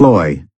Floy